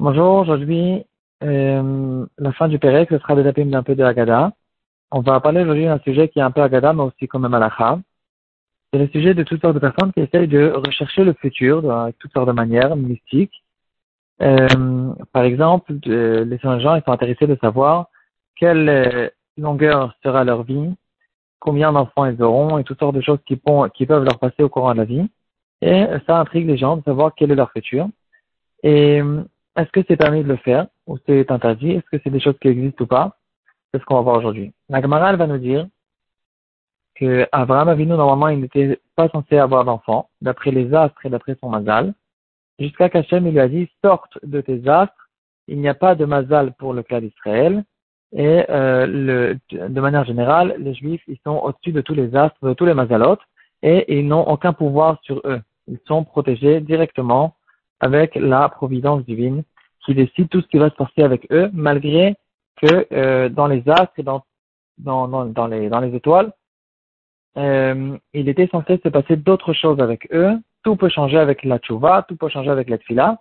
Bonjour, aujourd'hui, euh, la fin du Pérec, ce sera des tapim d'un peu de Haggadah. On va parler aujourd'hui d'un sujet qui est un peu Haggadah, mais aussi comme Malacha. C'est le sujet de toutes sortes de personnes qui essayent de rechercher le futur avec toutes sortes de manières mystiques. Euh, par exemple, les gens ils sont intéressés de savoir quelle euh, longueur sera leur vie, combien d'enfants ils auront et toutes sortes de choses qui peuvent leur passer au courant de la vie. Et ça intrigue les gens de savoir quel est leur futur. Et euh, est-ce que c'est permis de le faire ou c'est interdit? Est-ce que c'est des choses qui existent ou pas? C'est ce qu'on va voir aujourd'hui. La va nous dire que Abraham Avinu, normalement, il n'était pas censé avoir d'enfants, d'après les astres et d'après son mazal, jusqu'à qu'Hachem lui a dit, sorte de tes astres, il n'y a pas de mazal pour le cas d'Israël, et euh, le, de manière générale, les Juifs, ils sont au-dessus de tous les astres, de tous les mazalotes, et ils n'ont aucun pouvoir sur eux. Ils sont protégés directement avec la providence divine qui décide tout ce qui va se passer avec eux, malgré que euh, dans les astres et dans, dans, dans, les, dans les étoiles, euh, il était censé se passer d'autres choses avec eux. Tout peut changer avec la tchouva, tout peut changer avec la tfila,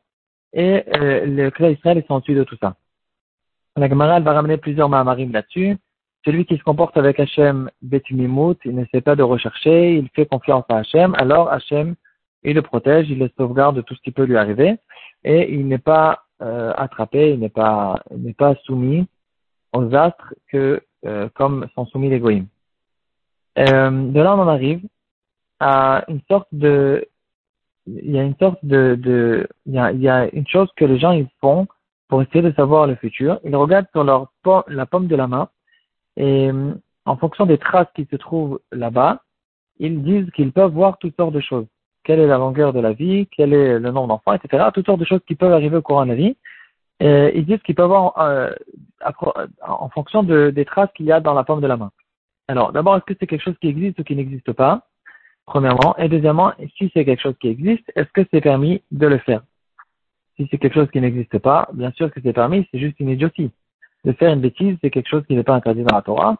et euh, le clan Israël est dessus de tout ça. La Gemara va ramener plusieurs mahamarim là-dessus. Celui qui se comporte avec Hachem Betumimut, il n'essaie pas de rechercher, il fait confiance à Hachem, alors Hachem, il le protège, il le sauvegarde de tout ce qui peut lui arriver, et il n'est pas euh, attrapé, il n'est pas, soumis aux astres que, euh, comme sont soumis les goïms. Euh, de là, on en arrive à une sorte de, il y a une sorte de, de il, y a, il y a une chose que les gens ils font pour essayer de savoir le futur. Ils regardent sur leur la pomme de la main et euh, en fonction des traces qui se trouvent là-bas, ils disent qu'ils peuvent voir toutes sortes de choses. Quelle est la longueur de la vie, quel est le nombre d'enfants, etc. Toutes sortes de choses qui peuvent arriver au courant de la vie. Et ils disent qu'ils peuvent voir euh, en fonction de, des traces qu'il y a dans la pomme de la main. Alors, d'abord, est-ce que c'est quelque chose qui existe ou qui n'existe pas? Premièrement. Et deuxièmement, si c'est quelque chose qui existe, est-ce que c'est permis de le faire? Si c'est quelque chose qui n'existe pas, bien sûr que c'est permis, c'est juste une idiotie de faire une bêtise, c'est quelque chose qui n'est pas interdit dans la Torah.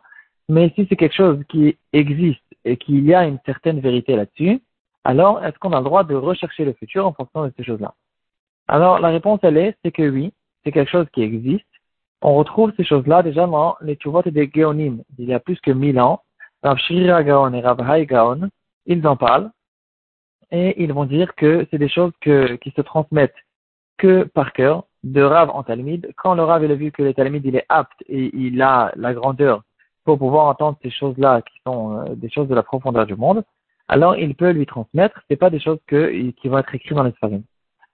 Mais si c'est quelque chose qui existe et qu'il y a une certaine vérité là-dessus, alors est-ce qu'on a le droit de rechercher le futur en fonction de ces choses-là? Alors la réponse, elle est, c'est que oui, c'est quelque chose qui existe. On retrouve ces choses-là déjà dans les Tuvot des Géonim, il y a plus que mille ans. Rav Shirira Gaon et Rav Hai Gaon, ils en parlent et ils vont dire que c'est des choses que, qui se transmettent que par cœur, de Rav en Talmud, quand le Rav il a vu que le Talmud il est apte et il a la grandeur pour pouvoir entendre ces choses-là qui sont euh, des choses de la profondeur du monde, alors il peut lui transmettre. C'est pas des choses que, qui vont être écrites dans les.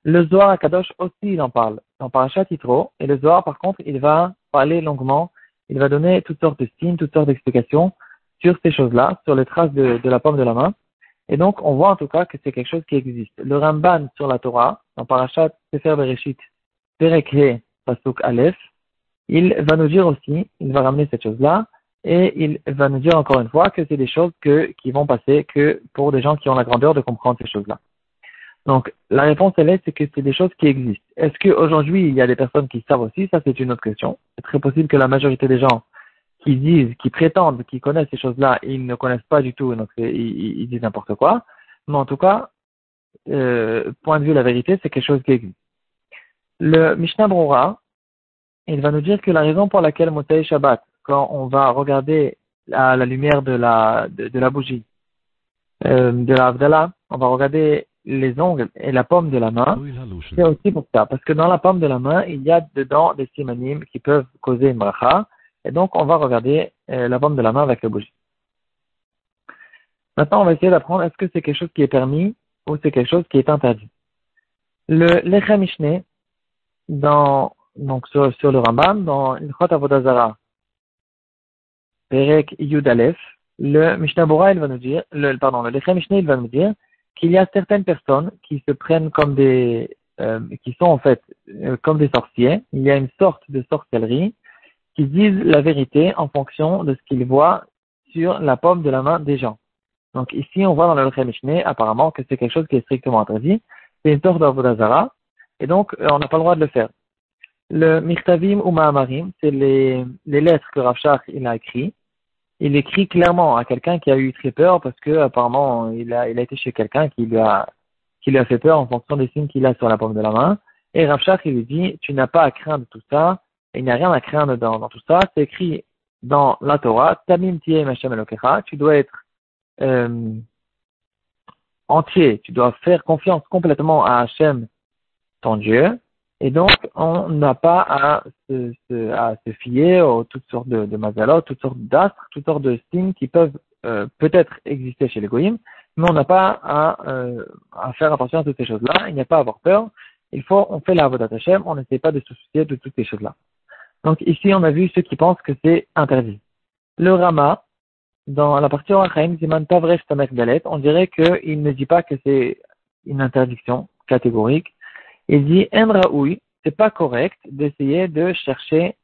Le Zohar à Kadosh aussi il en parle. Parle à Titro et le Zohar par contre il va parler longuement. Il va donner toutes sortes de signes, toutes sortes d'explications sur ces choses-là, sur les traces de, de la pomme de la main. Et donc, on voit en tout cas que c'est quelque chose qui existe. Le Ramban sur la Torah, dans Parashat Sefer Bereshit, Perekhe Pasuk Aleph, il va nous dire aussi, il va ramener cette chose-là, et il va nous dire encore une fois que c'est des choses que, qui vont passer que pour des gens qui ont la grandeur de comprendre ces choses-là. Donc, la réponse, elle est, c'est que c'est des choses qui existent. Est-ce qu'aujourd'hui, il y a des personnes qui savent aussi? Ça, c'est une autre question. C'est très possible que la majorité des gens qui disent, qui prétendent, qui connaissent ces choses-là, ils ne connaissent pas du tout, donc ils, ils disent n'importe quoi. Mais en tout cas, euh, point de vue la vérité, c'est quelque chose qui existe. Le Mishnah Brura, il va nous dire que la raison pour laquelle Motsai Shabbat, quand on va regarder à la lumière de la, de, la bougie, euh, de la Avdallah, on va regarder les ongles et la paume de la main, c'est aussi pour ça. Parce que dans la paume de la main, il y a dedans des simanimes qui peuvent causer une bracha. Et donc, on va regarder euh, la paume de la main avec la bougie. Maintenant, on va essayer d'apprendre est-ce que c'est quelque chose qui est permis ou c'est quelque chose qui est interdit? Le Lechem Mishneh, donc sur, le Rambam, dans Ilchot Avodazara, Perek Yud le Mishnah Bora, il va nous dire, le, pardon, le Lechem Mishneh, il va nous dire qu'il y a certaines personnes qui se prennent comme des, euh, qui sont en fait euh, comme des sorciers. Il y a une sorte de sorcellerie qui disent la vérité en fonction de ce qu'ils voient sur la paume de la main des gens. Donc ici, on voit dans le Lechem Mishneh apparemment que c'est quelque chose qui est strictement interdit. C'est une sorte d'Avodazara et donc, euh, on n'a pas le droit de le faire. Le Michtavim ou Mahamarim, c'est les, lettres que Rav il a écrit. Il écrit clairement à quelqu'un qui a eu très peur parce que apparemment il a, été chez quelqu'un qui lui a fait peur en fonction des signes qu'il a sur la paume de la main. Et Rav il lui dit, tu n'as pas à craindre tout ça, il n'y a rien à craindre dans, tout ça. C'est écrit dans la Torah, Tamim tu dois être euh, entier, tu dois faire confiance complètement à Hachem, ton Dieu, et donc, on n'a pas à se, se, à se fier aux toutes sortes de, de toutes sortes d'astres, toutes sortes de signes qui peuvent euh, peut-être exister chez les goyim, mais on n'a pas à, euh, à, faire attention à toutes ces choses-là. Il n'y a pas à avoir peur. Il faut, on fait la Avodat Hashem, on n'essaie pas de se soucier de toutes ces choses-là. Donc ici, on a vu ceux qui pensent que c'est interdit. Le Rama, dans la partie Orachaim, Ziman Tavresh Tamek Dalet, on dirait qu'il ne dit pas que c'est une interdiction catégorique, il dit oui, c'est pas correct d'essayer de chercher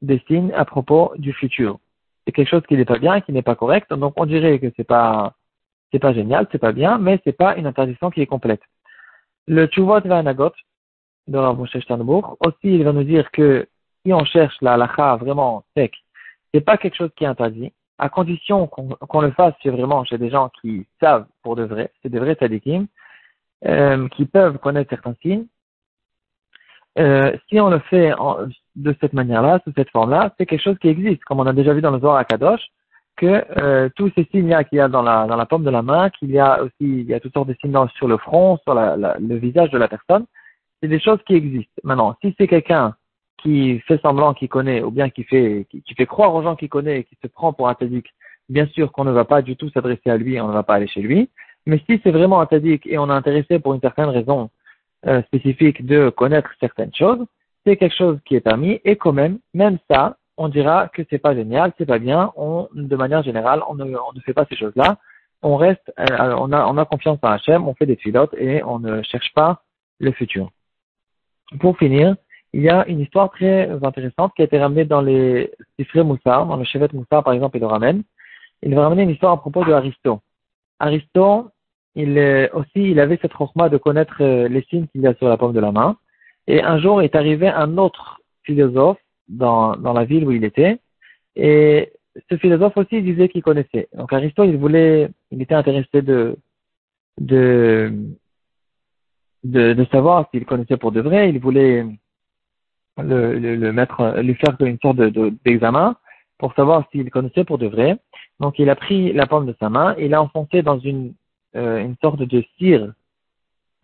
des signes à propos du futur. C'est quelque chose qui n'est pas bien, qui n'est pas correct. Donc on dirait que c'est pas c'est pas génial, c'est pas bien, mais c'est pas une interdiction qui est complète. Le Tchuvot Vanagot de Rav Moshe aussi il va nous dire que si on cherche la halakha vraiment sec, c'est pas quelque chose qui est interdit, à condition qu'on le fasse chez vraiment chez des gens qui savent pour de vrai, c'est des vrais tzadikim, euh, qui peuvent connaître certains signes, euh, si on le fait de cette manière-là, sous cette forme-là, c'est quelque chose qui existe, comme on a déjà vu dans le Zohar Kadosh, que euh, tous ces signes qu'il y a dans la, dans la paume de la main, qu'il y a aussi il y a toutes sortes de signes sur le front, sur la, le visage de la personne, c'est des choses qui existent. Maintenant, si c'est quelqu'un qui fait semblant qu'il connaît, ou bien qui fait, qui, fait croire aux gens qu'il connaît et qui se prend pour un tadique, bien sûr qu'on ne va pas du tout s'adresser à lui, on ne va pas aller chez lui. Mais si c'est vraiment un tadique et on est intéressé pour une certaine raison euh, spécifique de connaître certaines choses, c'est quelque chose qui est permis et quand même, même ça, on dira que c'est pas génial, c'est pas bien. On, de manière générale, on ne, on ne fait pas ces choses-là. On reste, euh, on a, on a confiance en Hachem, on fait des pilotes et on ne cherche pas le futur. Pour finir, il y a une histoire très intéressante qui a été ramenée dans les Sifré Moussa, dans le Chevet Moussa par exemple, il le ramène. Il va ramener une histoire à propos de Aristo. Aristo, il aussi, il avait cette chokma de connaître euh, les signes qu'il y a sur la paume de la main. Et un jour est arrivé un autre philosophe dans, dans la ville où il était. Et ce philosophe aussi disait qu'il connaissait. Donc Aristote, il voulait, il était intéressé de, de, de, de savoir s'il connaissait pour de vrai. Il voulait le, le, mettre, lui faire une sorte de, d'examen pour savoir s'il connaissait pour de vrai. Donc il a pris la paume de sa main, il l'a enfoncé dans une euh, une sorte de cire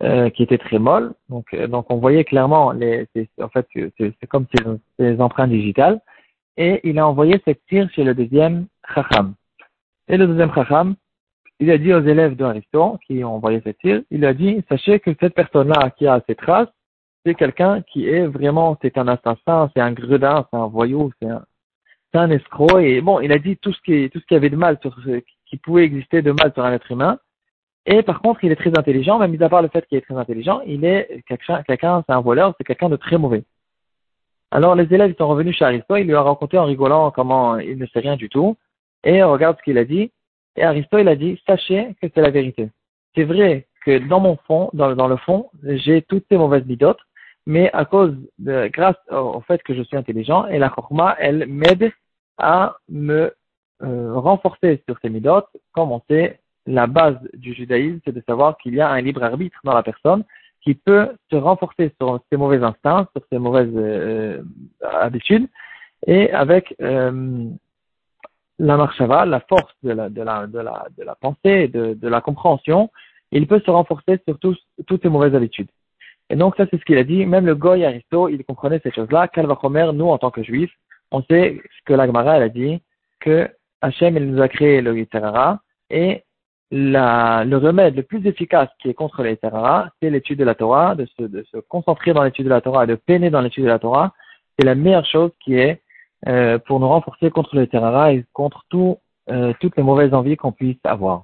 euh, qui était très molle. Donc, euh, donc on voyait clairement, les, en fait, c'est comme ces, empreintes digitales. Et il a envoyé cette cire chez le deuxième chacham. Et le deuxième chacham, il a dit aux élèves de qui ont envoyé cette cire, il a dit, sachez que cette personne-là qui a ces traces, c'est quelqu'un qui est vraiment, c'est un assassin, c'est un gredin, c'est un voyou, c'est un, un escroc. Et bon, il a dit tout ce qui, tout ce qui avait de mal sur qui pouvait exister de mal sur un être humain. Et par contre, il est très intelligent, même mis à part le fait qu'il est très intelligent, il est quelqu'un, quelqu'un c'est un voleur, c'est quelqu'un de très mauvais. Alors les élèves sont revenus chez Aristo, il lui a raconté en rigolant comment il ne sait rien du tout, et regarde ce qu'il a dit. Et Aristo, il a dit, sachez que c'est la vérité. C'est vrai que dans mon fond, dans, le fond, j'ai toutes ces mauvaises midotes, mais à cause de, grâce au, fait que je suis intelligent, et la chorma, elle m'aide à me euh, renforcer sur ces midotes, comme la base du judaïsme, c'est de savoir qu'il y a un libre arbitre dans la personne qui peut se renforcer sur ses mauvais instincts, sur ses mauvaises euh, habitudes, et avec euh, la marchava, la force de la, de la, de la, de la pensée, de, de la compréhension, il peut se renforcer sur toutes ses mauvaises habitudes. Et donc ça c'est ce qu'il a dit, même le Goy Aristo, il comprenait ces choses-là, Calvachomer, nous en tant que juifs, on sait ce que l'Agmara elle a dit, que Hachem il nous a créé le Yitzhara, et la, le remède le plus efficace qui est contre les terrara, c'est l'étude de la Torah, de se, de se concentrer dans l'étude de la Torah et de peiner dans l'étude de la Torah. C'est la meilleure chose qui est euh, pour nous renforcer contre les terrara et contre euh, toutes les mauvaises envies qu'on puisse avoir.